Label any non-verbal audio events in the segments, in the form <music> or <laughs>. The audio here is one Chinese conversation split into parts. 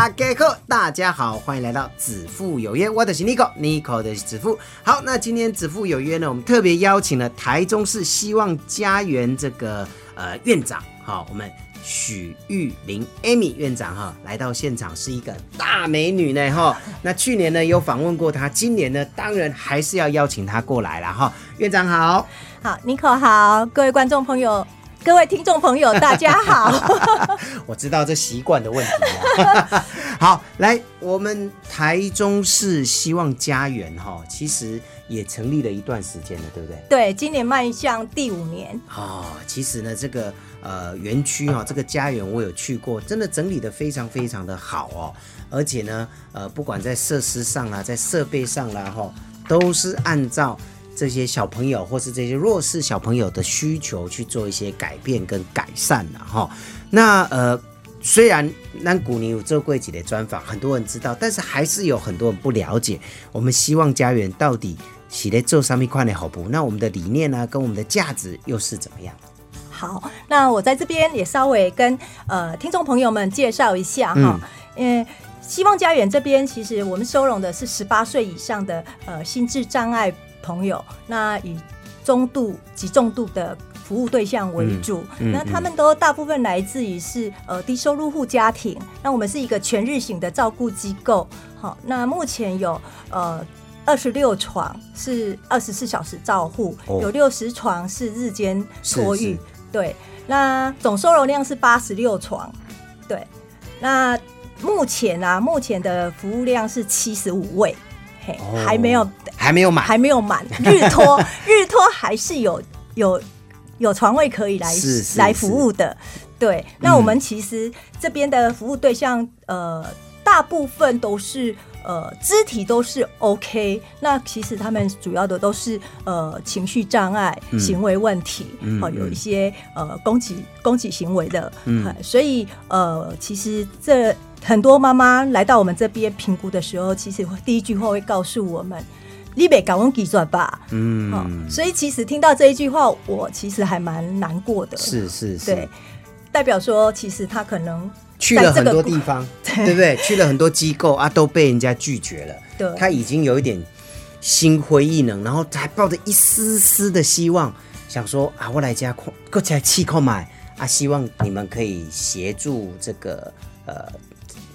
大家好，大家好，欢迎来到子父有约，我的是 Nico，Nico 的是子父。好，那今天子父有约呢，我们特别邀请了台中市希望家园这个呃院长，好，我们许玉玲 Amy 院长哈，来到现场是一个大美女呢哈。那去年呢有访问过她，今年呢当然还是要邀请她过来了哈。院长好，好，Nico 好，各位观众朋友。各位听众朋友，大家好。<laughs> 我知道这习惯的问题。<laughs> 好，来，我们台中市希望家园哈，其实也成立了一段时间了，对不对？对，今年迈向第五年。哦，其实呢，这个呃园区哈，这个家园我有去过，真的整理的非常非常的好哦，而且呢，呃，不管在设施上啦，在设备上啦哈，都是按照。这些小朋友或是这些弱势小朋友的需求去做一些改变跟改善了哈。那呃，虽然南古尼有做过几的专访，很多人知道，但是还是有很多人不了解。我们希望家园到底写在做上面块的好不？那我们的理念呢，跟我们的价值又是怎么样？好，那我在这边也稍微跟呃听众朋友们介绍一下哈。嗯，希望家园这边其实我们收容的是十八岁以上的呃心智障碍。朋友，那以中度及重度的服务对象为主，那他们都大部分来自于是呃低收入户家庭。那我们是一个全日型的照顾机构，好，那目前有呃二十六床是二十四小时照护，有六十床是日间托育，对，那总收容量是八十六床，对，那目前啊，目前的服务量是七十五位。还没有，还没有满，还没有满。<laughs> 日托，日托还是有有有床位可以来来服务的。对，那我们其实这边的服务对象，呃，大部分都是呃肢体都是 OK。那其实他们主要的都是呃情绪障碍、行为问题，哦，有一些呃攻击攻击行为的。嗯，所以呃，其实这。很多妈妈来到我们这边评估的时候，其实第一句话会告诉我们：“你别搞忘计算吧。”嗯，所以其实听到这一句话，我其实还蛮难过的。是是是，对，代表说其实他可能去了很多地方，<laughs> 对不对？去了很多机构啊，都被人家拒绝了。对，他已经有一点心灰意冷，然后还抱着一丝丝的希望，想说啊，我来家过过起来气购买啊，希望你们可以协助这个呃。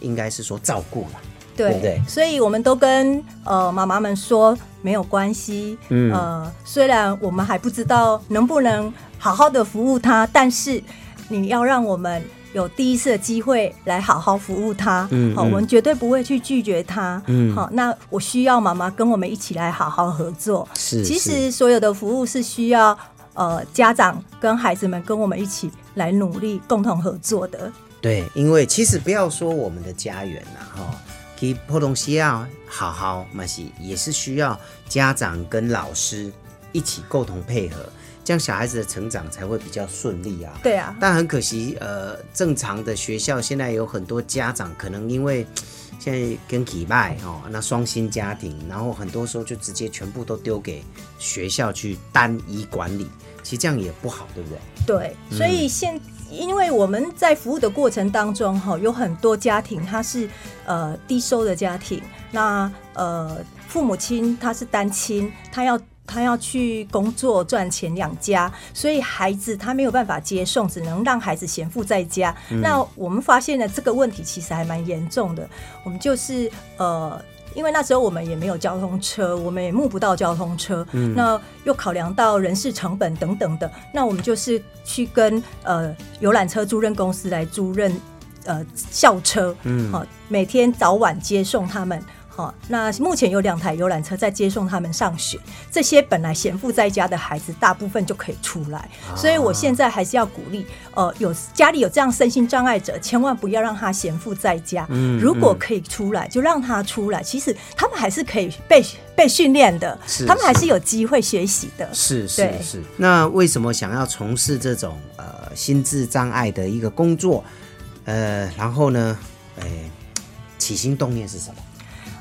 应该是说照顾了，对不对？所以我们都跟呃妈妈们说没有关系，嗯，呃，虽然我们还不知道能不能好好的服务他，但是你要让我们有第一次的机会来好好服务他，嗯，好，我们绝对不会去拒绝他，嗯，好，那我需要妈妈跟我们一起来好好合作，是，其实所有的服务是需要呃家长跟孩子们跟我们一起来努力共同合作的。对，因为其实不要说我们的家园呐，哈，给破东西要好好嘛是，也是需要家长跟老师一起共同配合，这样小孩子的成长才会比较顺利啊。对啊。但很可惜，呃，正常的学校现在有很多家长可能因为现在跟体拜哦，那双薪家庭，然后很多时候就直接全部都丢给学校去单一管理，其实这样也不好，对不对？对，所以现。因为我们在服务的过程当中，哈，有很多家庭他是呃低收的家庭，那呃父母亲他是单亲，他要他要去工作赚钱养家，所以孩子他没有办法接送，只能让孩子闲赋在家。那我们发现了这个问题其实还蛮严重的，我们就是呃。因为那时候我们也没有交通车，我们也募不到交通车，嗯。那又考量到人事成本等等的，那我们就是去跟呃游览车租赁公司来租赁呃校车，嗯。好每天早晚接送他们，好，那目前有两台游览车在接送他们上学，这些本来闲赋在家的孩子，大部分就可以出来。所以我现在还是要鼓励，呃，有家里有这样身心障碍者，千万不要让他闲赋在家。嗯如果可以出来，就让他出来。其实他们还是可以被被训练的是，他们还是有机会学习的。是是是。那为什么想要从事这种呃心智障碍的一个工作？呃，然后呢，哎，起心动念是什么？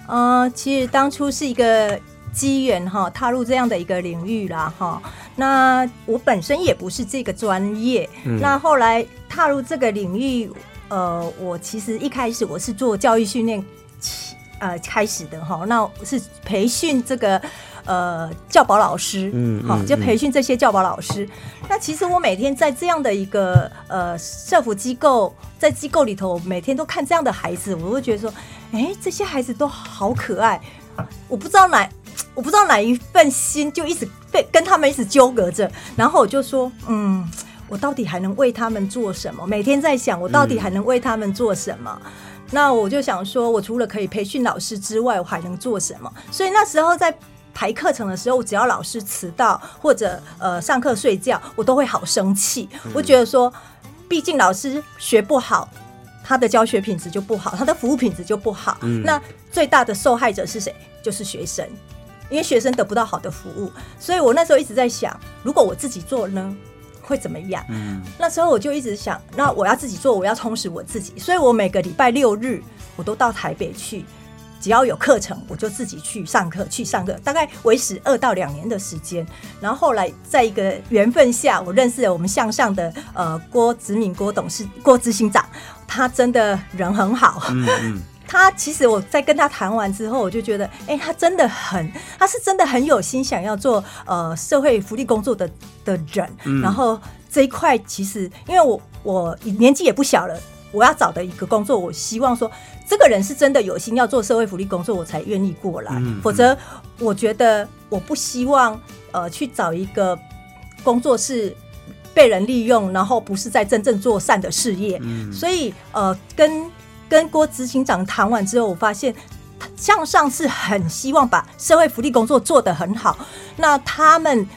呃，其实当初是一个机缘哈，踏入这样的一个领域啦哈。那我本身也不是这个专业，那后来踏入这个领域，呃，我其实一开始我是做教育训练起呃开始的哈，那是培训这个呃教保老师，好、嗯嗯就培训这些教保老师。那其实我每天在这样的一个呃社福机构，在机构里头，每天都看这样的孩子，我会觉得说，哎，这些孩子都好可爱，我不知道哪。我不知道哪一份心就一直被跟他们一直纠葛着，然后我就说，嗯，我到底还能为他们做什么？每天在想，我到底还能为他们做什么？那我就想说，我除了可以培训老师之外，我还能做什么？所以那时候在排课程的时候，只要老师迟到或者呃上课睡觉，我都会好生气。我觉得说，毕竟老师学不好。他的教学品质就不好，他的服务品质就不好。那最大的受害者是谁？就是学生，因为学生得不到好的服务。所以我那时候一直在想，如果我自己做呢，会怎么样？嗯那时候我就一直想，那我要自己做，我要充实我自己，所以我每个礼拜六日我都到台北去，只要有课程我就自己去上课，去上课，大概维持二到两年的时间。然后后来在一个缘分下，我认识了我们向上的呃郭子敏郭董事郭执行长，他真的人很好，嗯嗯，<laughs> 他其实我在跟他谈完之后，我就觉得，哎、他真的很，他是真的很有心想要做呃社会福利工作的的人。然后这一块其实，因为我我年纪也不小了，我要找的一个工作，我希望说这个人是真的有心要做社会福利工作，我才愿意过来。嗯否则，我觉得我不希望呃去找一个工作是。被人利用，然后不是在真正做善的事业，所以呃，跟跟郭执行长谈完之后，我发现向上是很希望把社会福利工作做得很好，那他们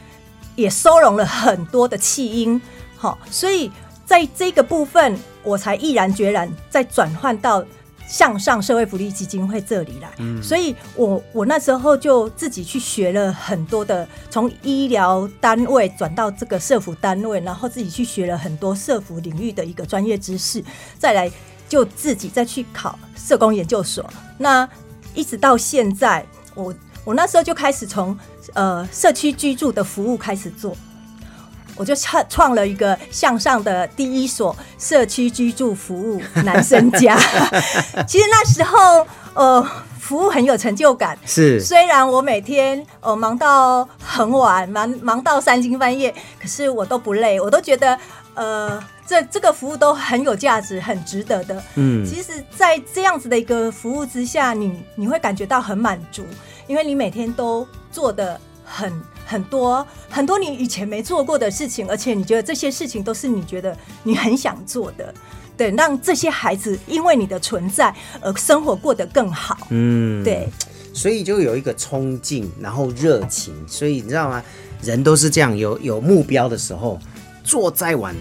也收容了很多的弃婴，好，所以在这个部分，我才毅然决然再转换到向上社会福利基金会这里来。所以我我那时候就自己去学了很多的，从医疗单位转到这个社服单位，然后自己去学了很多社服领域的一个专业知识，再来就自己再去考社工研究所。那一直到现在，我我那时候就开始从呃社区居住的服务开始做。我就创创了一个向上的第一所社区居住服务男生家。<laughs> 其实那时候，呃，服务很有成就感。是虽然我每天呃忙到很晚，忙忙到三更半夜，可是我都不累，我都觉得呃这这个服务都很有价值，很值得的。嗯其实，在这样子的一个服务之下，你你会感觉到很满足，因为你每天都做的很很多很多你以前没做过的事情，而且你觉得这些事情都是你觉得你很想做的，对，让这些孩子因为你的存在而生活过得更好，嗯，对。所以就有一个冲劲，然后热情，所以你知道吗？人都是这样，有有目标的时候，做再晚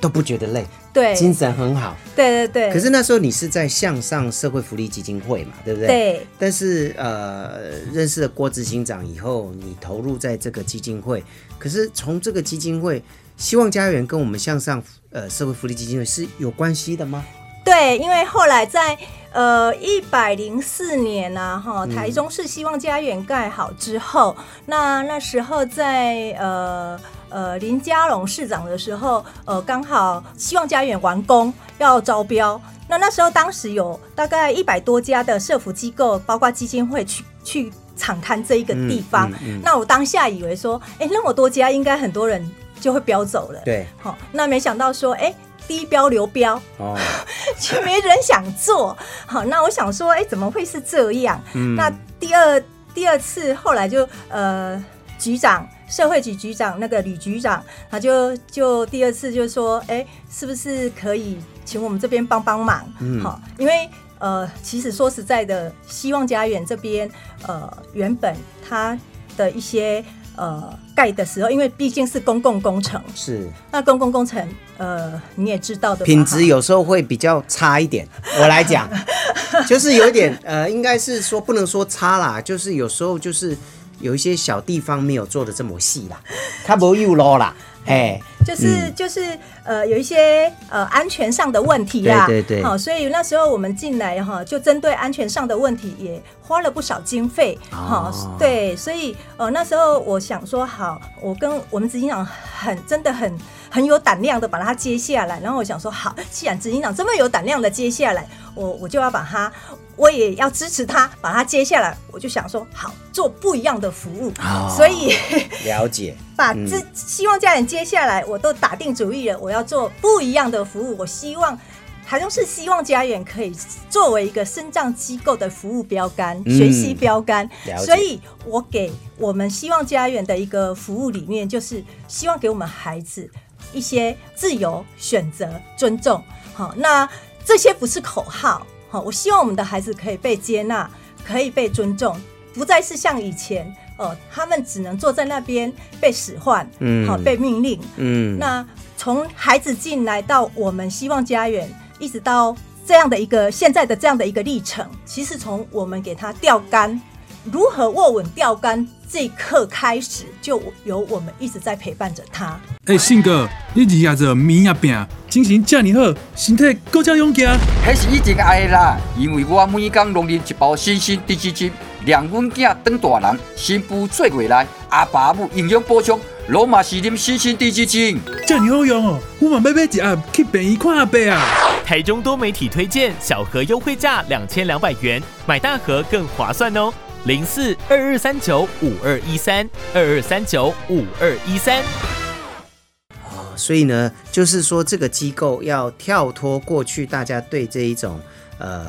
都不觉得累，对，精神很好。对对对。可是那时候你是在向上社会福利基金会嘛，对不对？。对但是呃，认识了郭执行长以后，你投入在这个基金会，可是从这个基金会，希望家园跟我们向上呃社会福利基金会是有关系的吗？对，因为后来在呃一百零四年啊，哈，台中市希望家园盖好之后，那那时候在呃呃林佳龙市长的时候，呃刚好希望家园完工要招标，那那时候当时有大概一百多家的社服机构，包括基金会去去敞开这一个地方，嗯嗯那我当下以为说，哎，那么多家应该很多人就会标走了，对，好，那没想到说，哎。低标流标，哦，<laughs> 却没人想做。好，那我想说，哎、怎么会是这样？嗯那第二第二次后来就呃，局长社会局局长那个吕局长，他就就第二次就说，哎、是不是可以请我们这边帮帮忙？嗯好，因为呃，其实说实在的，希望家园这边呃，原本它的一些呃盖的时候，因为毕竟是公共工程，是那公共工程呃你也知道的，品质有时候会比较差一点。<laughs> 我来讲，就是有一点呃，应该是说不能说差啦，就是有时候就是有一些小地方没有做的这么细啦，<laughs> 它不有咯啦，哎，就是、就是呃有一些呃安全上的问题啦，对对对。好、所以那时候我们进来哈，就针对安全上的问题也花了不少经费，好、哦对，所以呃那时候我想说好，我跟我们执行长很真的很很有胆量的把它接下来，然后我想说好，既然执行长这么有胆量的接下来，我我就要把它。我也要支持他，把他接下来，我就想说，好做不一样的服务，哦所以 <laughs> 了解，<laughs> 把这希望家人接下来我都打定主意了，我要做不一样的服务。我希望台中市希望家园可以作为一个生障机构的服务标杆、嗯学习标杆，所以我给我们希望家园的一个服务理念，就是希望给我们孩子一些自由选择、尊重。好，那这些不是口号。好，我希望我们的孩子可以被接纳，可以被尊重，不再是像以前，哦，他们只能坐在那边被使唤，嗯好、被命令。嗯，那从孩子进来到我们希望家园，一直到这样的一个现在的这样的一个历程，其实从我们给他钓竿，如何握稳钓竿这一刻开始，就由我们一直在陪伴着他。诶、信哥，你日夜做面啊饼，精神遮尔好，身体够遮勇健。迄是以前爱的啦，因为我每工拢啉一包新鲜低脂精，让阮囝当大人，新妇做月来，阿爸母营养补充，罗嘛是啉新鲜低脂精。遮尔好用哦，我嘛要买一盒去便宜看阿伯啊。台中多媒体推荐小盒优惠价两千两百元，买大盒更划算哦。零四二二三九五二一三二二三九五二一三。哦，所以呢，就是说这个机构要跳脱过去大家对这一种呃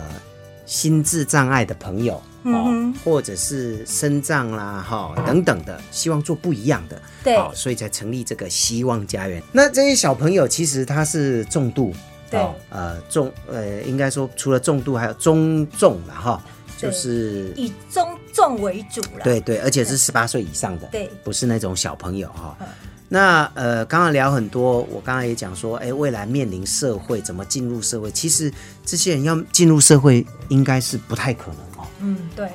心智障碍的朋友哦，嗯或者是身障啦哈、等等的，希望做不一样的，对哦，所以才成立这个希望家园。那这些小朋友其实他是重度，对哦呃重呃应该说除了重度还有中重了哈，就是以中重为主了。对对，而且是十八岁以上的，对。不是那种小朋友哈、嗯。那呃，刚刚聊很多，我刚刚也讲说，哎，未来面临社会怎么进入社会，其实这些人要进入社会，应该是不太可能哦。嗯，对，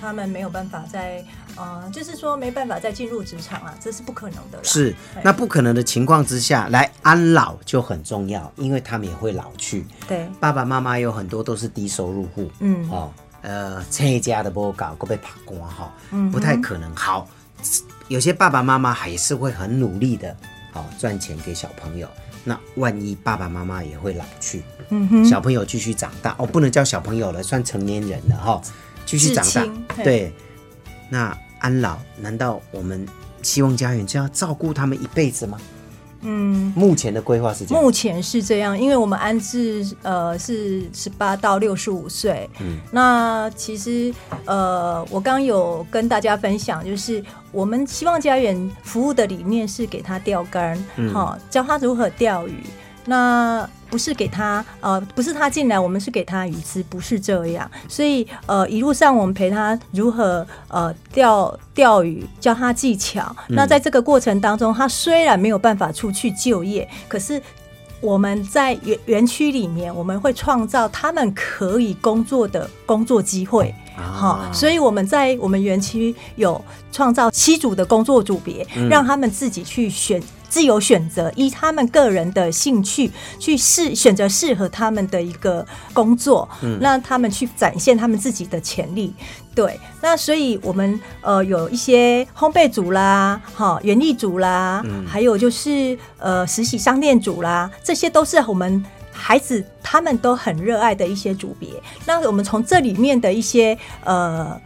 他们没有办法在呃，就是说没办法再进入职场啊，这是不可能的啦。是，那不可能的情况之下，来安老就很重要，因为他们也会老去。对，爸爸妈妈有很多都是低收入户，嗯。哦，呃，这家的不搞，够被爬光哈，不太可能。好，有些爸爸妈妈还是会很努力的，好、赚钱给小朋友。那万一爸爸妈妈也会老去，嗯哼，小朋友继续长大，哦，不能叫小朋友了，算成年人了哈、继续长大对。那安老，难道我们希望家园就要照顾他们一辈子吗？嗯。目前的规划是这样，目前是这样，因为我们安置呃是十八到六十五岁，嗯那其实呃我刚有跟大家分享，就是我们希望家园服务的理念是给他钓竿，好、嗯教他如何钓鱼。那不是给他呃，不是他进来，我们是给他鱼吃，不是这样。所以呃，一路上我们陪他如何呃钓钓鱼，教他技巧。那在这个过程当中，他虽然没有办法出去就业，可是我们在园园区里面，我们会创造他们可以工作的工作机会。好、啊所以我们在我们园区有创造七组的工作组别，让他们自己去选。自由选择，依他们个人的兴趣去适选择适合他们的一个工作，嗯，让他们去展现他们自己的潜力。对，那所以我们呃有一些烘焙组啦，哈，园艺组啦，还有就是呃实习商店组啦，这些都是我们孩子他们都很热爱的一些组别。那我们从这里面的一些呃。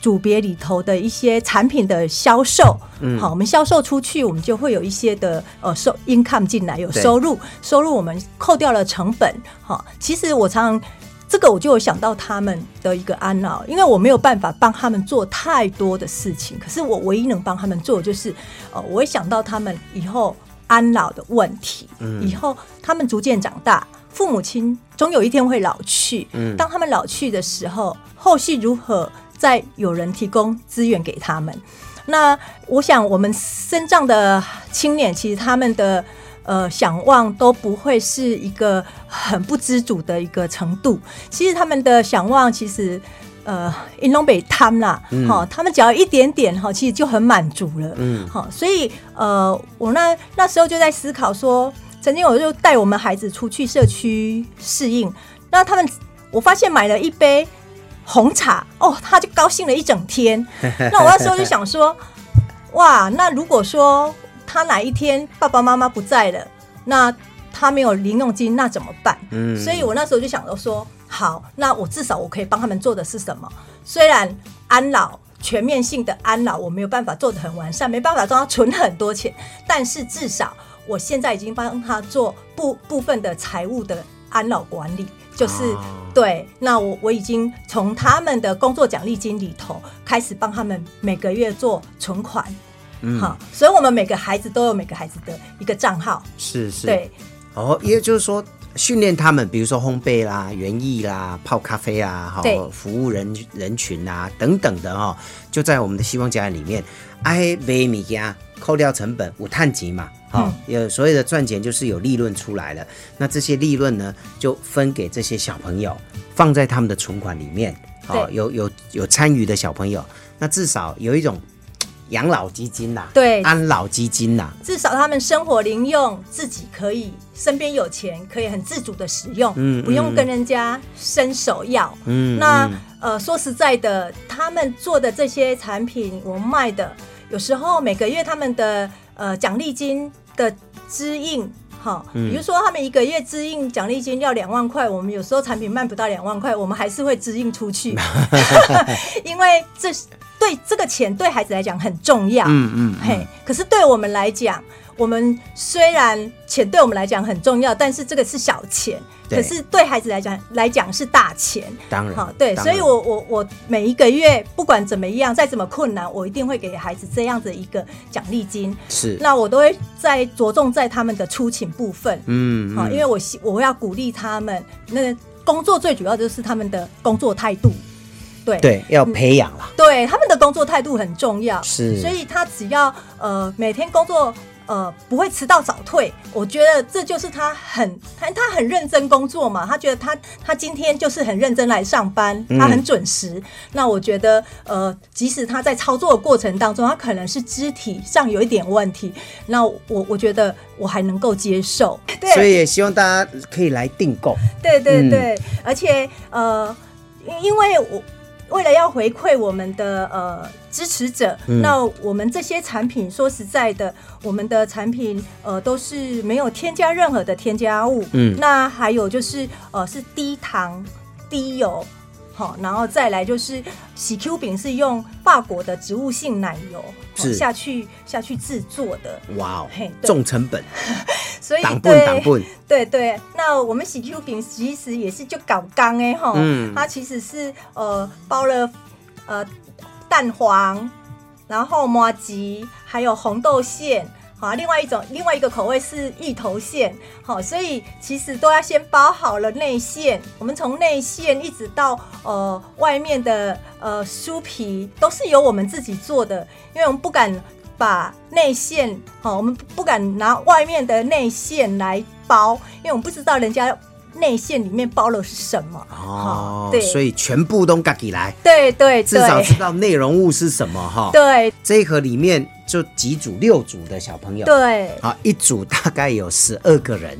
组别里头的一些产品的销售，好，我们销售出去，我们就会有一些的呃收 income 进来，有收入，收入我们扣掉了成本，好，其实我常常这个我就有想到他们的一个安老，因为我没有办法帮他们做太多的事情，可是我唯一能帮他们做的就是，呃，我会想到他们以后安老的问题，以后他们逐渐长大，父母亲总有一天会老去，嗯。当他们老去的时候，后续如何再有人提供资源给他们？那我想，我们身障的青年，其实他们的呃想望都不会是一个很不知足的一个程度。其实他们的想望，其实呃，因东北贪啦，哈、他们只要一点点哈，其实就很满足了。嗯好，所以呃，我那那时候就在思考说，曾经我就带我们孩子出去社区适应，那他们我发现买了一杯红茶，哦，他就高兴了一整天。<laughs> 那我那时候就想说，哇，那如果说他哪一天爸爸妈妈不在了，那他没有零用金，那怎么办？嗯所以我那时候就想着说，好，那我至少我可以帮他们做的是什么？虽然安老全面性的安老我没有办法做的很完善，没办法让他存很多钱，但是至少我现在已经帮他做部部分的财务的安老管理，就是、哦对，那我我已经从他们的工作奖励金里头开始帮他们每个月做存款，嗯。好，所以我们每个孩子都有每个孩子的一个账号，是是，对，哦，也就是说训练他们，比如说烘焙啦、园艺啦、泡咖啡啊，哈、对。服务人人群啊等等的哈、就在我们的希望家园里面，哎，买物件扣掉成本，有碳级嘛，哈、有所谓的赚钱就是有利润出来了，那这些利润呢，就分给这些小朋友，放在他们的存款里面，哦，对。有有有参与的小朋友，那至少有一种养老基金啦、对。安老基金啦、至少他们生活零用自己可以身边有钱，可以很自主的使用，嗯不用嗯跟人家伸手要。嗯，那嗯。呃，说实在的，他们做的这些产品，我们卖的，有时候每个月他们的呃奖励金的支应。哈，嗯比如说他们一个月支应奖励金要两万块，我们有时候产品卖不到两万块，我们还是会支应出去，<laughs> 因为这是对这个钱对孩子来讲很重要。嗯嗯，嘿，可是对我们来讲，我们虽然钱对我们来讲很重要，但是这个是小钱，对可是对孩子来讲来讲是大钱。当然，好，对，所以我我我每一个月不管怎么样，再怎么困难，我一定会给孩子这样子一个奖励金。是，那我都会在着重在他们的出勤部分，嗯，好，嗯因为我希我要鼓励他们，那工作最主要就是他们的工作态度，对对要培养了，对，他工作态度很重要，是。所以他只要呃每天工作呃不会迟到早退，我觉得这就是他很他他很认真工作嘛，他觉得他他今天就是很认真来上班，嗯。他很准时。那我觉得呃即使他在操作的过程当中，他可能是肢体上有一点问题，那我我觉得我还能够接受。对，所以也希望大家可以来订购，对对嗯。对，而且呃，因因为我为了要回馈我们的呃支持者，嗯那我们这些产品说实在的，我们的产品呃都是没有添加任何的添加物，嗯那还有就是呃是低糖低油。好，然后再来就是喜 Q 饼是用法国的植物性奶油下去下去制作的，哇哦嘿，重成本，<laughs> 所以对挡本，对对，那我们喜 Q 饼其实也是就搞刚哎哈，嗯。它其实是呃包了呃蛋黄，然后麻吉，还有红豆馅。好，另外一种另外一个口味是芋头馅，好，所以其实都要先包好了内馅。我们从内馅一直到呃外面的呃酥皮，都是由我们自己做的，因为我们不敢把内馅，好，我们不敢拿外面的内馅来包，因为我们不知道人家内馅里面包了是什么。哦，对所以全部都自己来，对对至少知道内容物是什么哈。对这一盒里面就几组六组的小朋友，对好，一组大概有十二个人，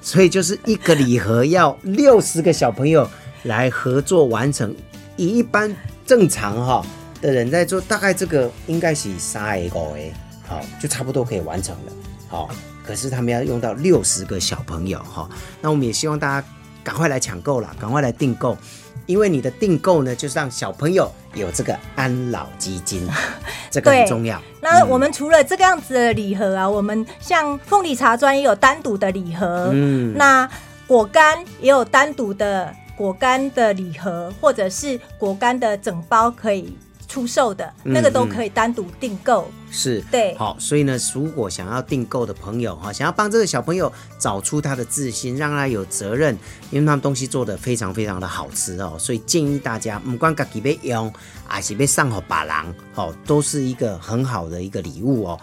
所以就是一个礼盒要六十个小朋友来合作完成。以一般正常哈的人在做，大概这个应该是三 A 五 A，好，就差不多可以完成了。好，可是他们要用到六十个小朋友哈，那我们也希望大家赶快来抢购啦，赶快来订购。因为你的订购呢，就是让小朋友有这个安老基金，<laughs> 这个很重要。那我们除了这个样子的礼盒啊，我们像凤梨茶砖也有单独的礼盒，嗯那果干也有单独的果干的礼盒，或者是果干的整包可以出售的，嗯那个都可以单独订购。是，对好，所以呢，如果想要订购的朋友哈，想要帮这个小朋友找出他的自信，让他有责任，因为他们东西做的非常非常的好吃哦，所以建议大家，不管自己要用，还是要上好把郎，哦，都是一个很好的一个礼物哦。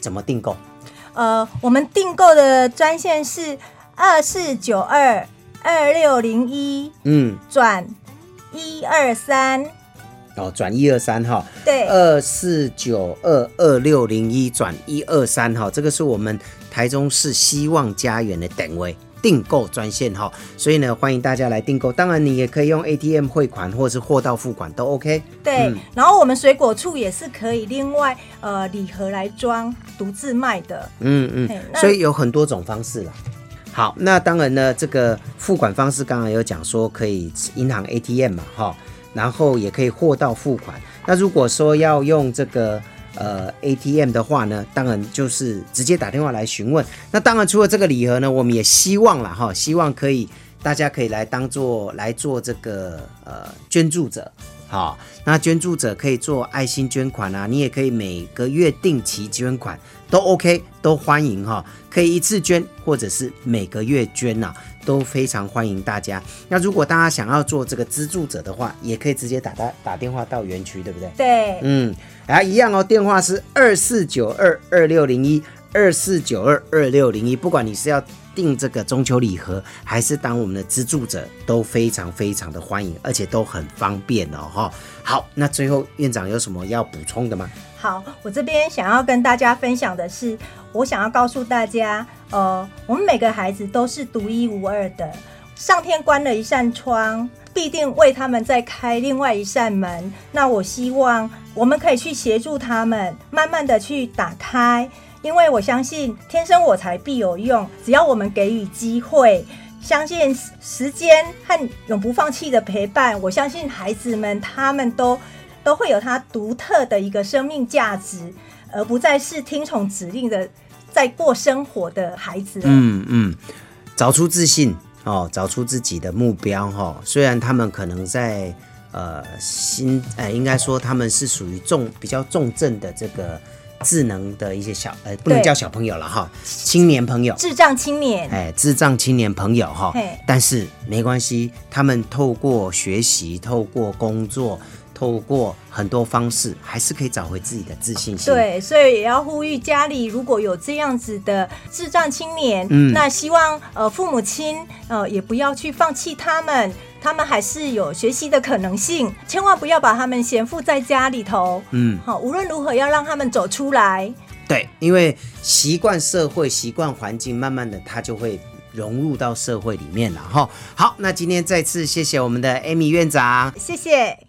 怎么订购？呃，我们订购的专线是二四九二二六零一嗯，转一二三，哦，转一二三哈，对，二四九二二六零一转一二三哈，这个是我们台中市希望家园的等位订购专线哈，所以呢，欢迎大家来订购。当然，你也可以用 ATM 汇款或者是货到付款都 OK。对，嗯然后我们水果处也是可以另外呃礼盒来装，独自卖的。嗯嗯所以有很多种方式啦。好，那当然呢，这个付款方式刚刚有讲说可以银行 ATM 嘛，哈，然后也可以货到付款。那如果说要用这个呃 ATM 的话呢，当然就是直接打电话来询问。那当然除了这个礼盒呢，我们也希望了，哈，希望可以大家可以来当做来做这个呃捐助者。好，那捐助者可以做爱心捐款啊，你也可以每个月定期捐款，都 OK，都欢迎哈、可以一次捐或者是每个月捐呐、都非常欢迎大家。那如果大家想要做这个资助者的话，也可以直接打打打电话到园区，对不对？对，嗯，啊，一样哦，电话是二四九二二六零一二四九二二六零一，不管你是要订这个中秋礼盒，还是当我们的资助者，都非常非常的欢迎，而且都很方便哦，哈。好，那最后院长有什么要补充的吗？好，我这边想要跟大家分享的是，我想要告诉大家，呃，我们每个孩子都是独一无二的。上天关了一扇窗，必定为他们再开另外一扇门。那我希望我们可以去协助他们，慢慢的去打开，因为我相信天生我材必有用，只要我们给予机会。相信时间和永不放弃的陪伴，我相信孩子们他们都都会有他独特的一个生命价值，而不再是听从指令的在过生活的孩子。嗯嗯，找出自信哦，找出自己的目标哈、哦。虽然他们可能在呃心呃，应该说他们是属于重比较重症的这个智能的一些小呃，不能叫小朋友了哈，青年朋友。智障青年，哎，智障青年朋友哈，但是没关系，他们透过学习、透过工作、透过很多方式，还是可以找回自己的自信心。，对，所以也要呼吁家里如果有这样子的智障青年，嗯那希望呃父母亲呃也不要去放弃他们，他们还是有学习的可能性，千万不要把他们闲赋在家里头。嗯，好，无论如何要让他们走出来。对，因为习惯社会、习惯环境，慢慢的他就会融入到社会里面了哈。好，那今天再次谢谢我们的 Amy 院长。谢谢。